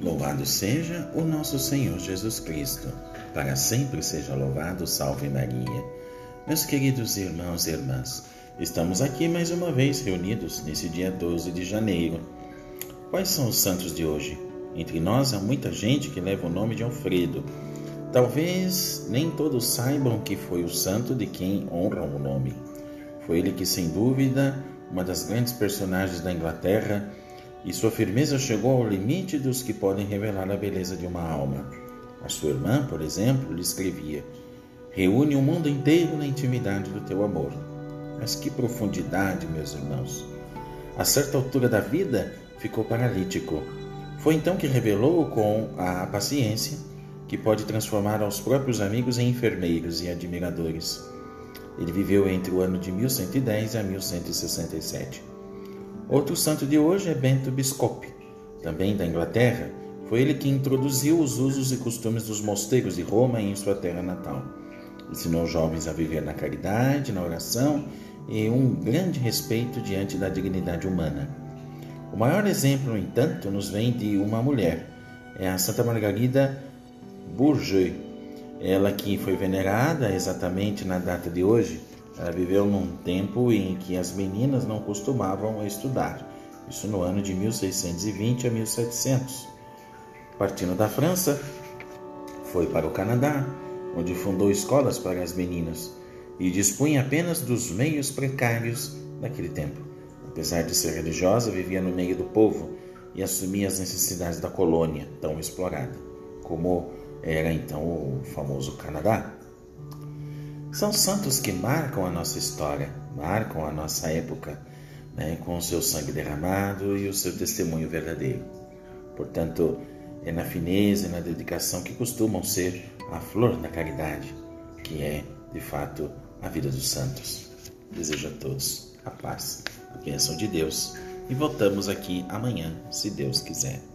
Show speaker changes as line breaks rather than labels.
Louvado seja o nosso Senhor Jesus Cristo. Para sempre seja louvado, salve Maria. Meus queridos irmãos e irmãs, estamos aqui mais uma vez reunidos nesse dia 12 de janeiro. Quais são os santos de hoje? Entre nós há muita gente que leva o nome de Alfredo. Talvez nem todos saibam que foi o santo de quem honram o nome. Foi ele que, sem dúvida, uma das grandes personagens da Inglaterra, e sua firmeza chegou ao limite dos que podem revelar a beleza de uma alma. A sua irmã, por exemplo, lhe escrevia: Reúne o mundo inteiro na intimidade do teu amor. Mas que profundidade, meus irmãos! A certa altura da vida, ficou paralítico. Foi então que revelou com a paciência que pode transformar aos próprios amigos em enfermeiros e admiradores. Ele viveu entre o ano de 1110 a 1167. Outro santo de hoje é Bento Biscopi, também da Inglaterra. Foi ele que introduziu os usos e costumes dos mosteiros de Roma em sua terra natal. Ensinou jovens a viver na caridade, na oração e um grande respeito diante da dignidade humana. O maior exemplo, no entanto, nos vem de uma mulher, é a Santa Margarida Bourget. Ela que foi venerada exatamente na data de hoje, viveu num tempo em que as meninas não costumavam estudar, isso no ano de 1620 a 1700. Partindo da França, foi para o Canadá, onde fundou escolas para as meninas e dispunha apenas dos meios precários daquele tempo. Apesar de ser religiosa, vivia no meio do povo e assumia as necessidades da colônia tão explorada, como era então o famoso Canadá. São santos que marcam a nossa história, marcam a nossa época, né, com o seu sangue derramado e o seu testemunho verdadeiro. Portanto, é na fineza e na dedicação que costumam ser a flor da caridade, que é, de fato, a vida dos santos. Desejo a todos a paz, a bênção de Deus e voltamos aqui amanhã, se Deus quiser.